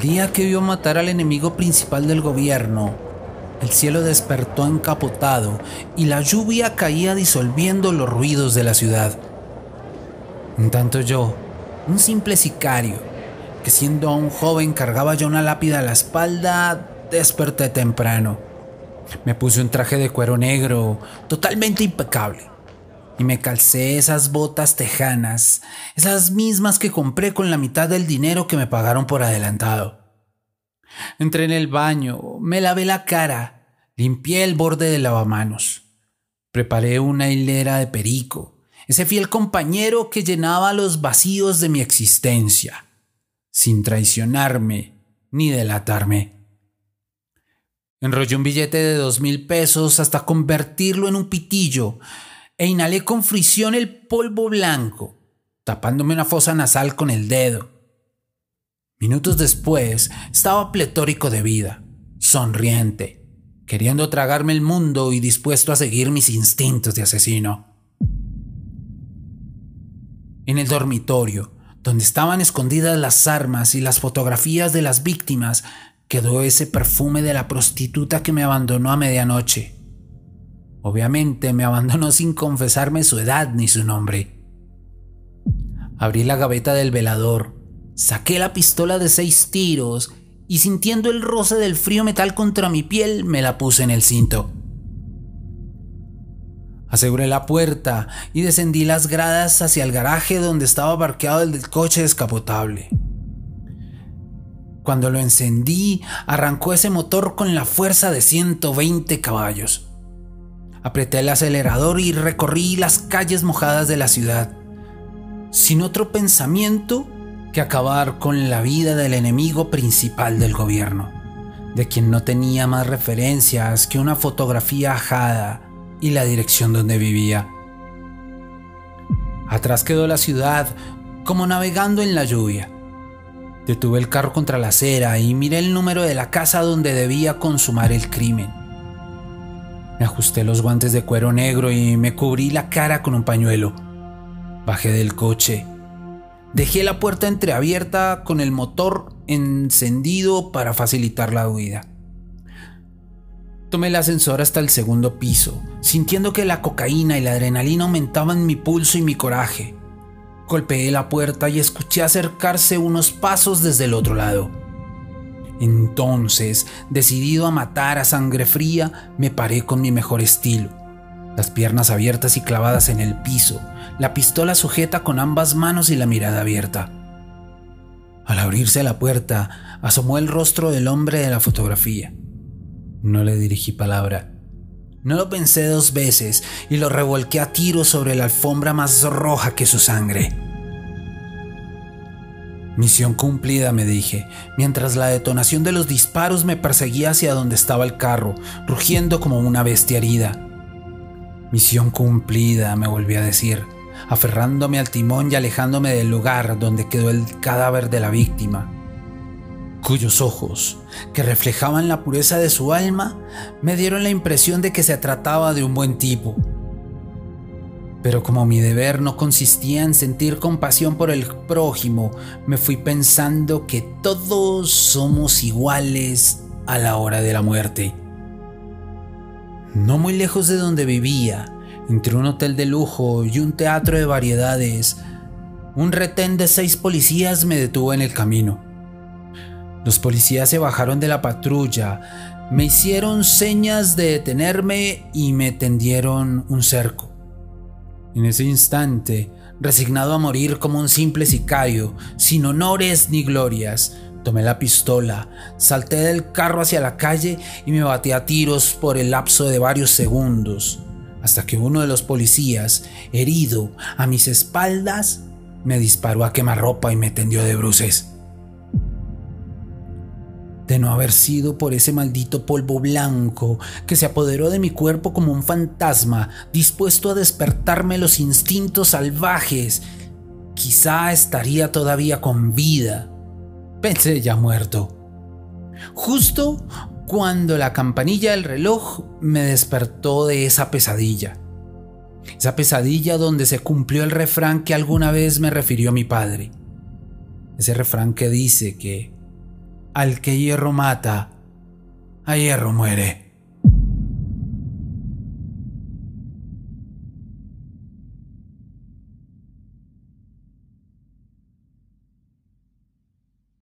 El día que vio matar al enemigo principal del gobierno, el cielo despertó encapotado y la lluvia caía disolviendo los ruidos de la ciudad. En tanto yo, un simple sicario, que siendo un joven cargaba ya una lápida a la espalda, desperté temprano. Me puse un traje de cuero negro, totalmente impecable, y me calcé esas botas tejanas, esas mismas que compré con la mitad del dinero que me pagaron por adelantado. Entré en el baño, me lavé la cara, limpié el borde del lavamanos, preparé una hilera de perico, ese fiel compañero que llenaba los vacíos de mi existencia, sin traicionarme ni delatarme. Enrollé un billete de dos mil pesos hasta convertirlo en un pitillo e inhalé con fricción el polvo blanco, tapándome una fosa nasal con el dedo. Minutos después estaba pletórico de vida, sonriente, queriendo tragarme el mundo y dispuesto a seguir mis instintos de asesino. En el dormitorio, donde estaban escondidas las armas y las fotografías de las víctimas, quedó ese perfume de la prostituta que me abandonó a medianoche. Obviamente me abandonó sin confesarme su edad ni su nombre. Abrí la gaveta del velador Saqué la pistola de seis tiros y sintiendo el roce del frío metal contra mi piel me la puse en el cinto. Aseguré la puerta y descendí las gradas hacia el garaje donde estaba parqueado el coche descapotable. Cuando lo encendí, arrancó ese motor con la fuerza de 120 caballos. Apreté el acelerador y recorrí las calles mojadas de la ciudad, sin otro pensamiento que acabar con la vida del enemigo principal del gobierno, de quien no tenía más referencias que una fotografía ajada y la dirección donde vivía. Atrás quedó la ciudad como navegando en la lluvia. Detuve el carro contra la acera y miré el número de la casa donde debía consumar el crimen. Me ajusté los guantes de cuero negro y me cubrí la cara con un pañuelo. Bajé del coche Dejé la puerta entreabierta con el motor encendido para facilitar la huida. Tomé el ascensor hasta el segundo piso, sintiendo que la cocaína y la adrenalina aumentaban mi pulso y mi coraje. Golpeé la puerta y escuché acercarse unos pasos desde el otro lado. Entonces, decidido a matar a sangre fría, me paré con mi mejor estilo las piernas abiertas y clavadas en el piso, la pistola sujeta con ambas manos y la mirada abierta. Al abrirse la puerta, asomó el rostro del hombre de la fotografía. No le dirigí palabra. No lo pensé dos veces y lo revolqué a tiro sobre la alfombra más roja que su sangre. Misión cumplida, me dije, mientras la detonación de los disparos me perseguía hacia donde estaba el carro, rugiendo como una bestia herida. Misión cumplida, me volví a decir, aferrándome al timón y alejándome del lugar donde quedó el cadáver de la víctima, cuyos ojos, que reflejaban la pureza de su alma, me dieron la impresión de que se trataba de un buen tipo. Pero como mi deber no consistía en sentir compasión por el prójimo, me fui pensando que todos somos iguales a la hora de la muerte. No muy lejos de donde vivía, entre un hotel de lujo y un teatro de variedades, un retén de seis policías me detuvo en el camino. Los policías se bajaron de la patrulla, me hicieron señas de detenerme y me tendieron un cerco. En ese instante, resignado a morir como un simple sicario, sin honores ni glorias, Tomé la pistola, salté del carro hacia la calle y me batí a tiros por el lapso de varios segundos, hasta que uno de los policías, herido a mis espaldas, me disparó a quemarropa y me tendió de bruces. No haber sido por ese maldito polvo blanco que se apoderó de mi cuerpo como un fantasma, dispuesto a despertarme los instintos salvajes, quizá estaría todavía con vida Pensé ya muerto. Justo cuando la campanilla del reloj me despertó de esa pesadilla. Esa pesadilla donde se cumplió el refrán que alguna vez me refirió mi padre. Ese refrán que dice que Al que hierro mata, a hierro muere.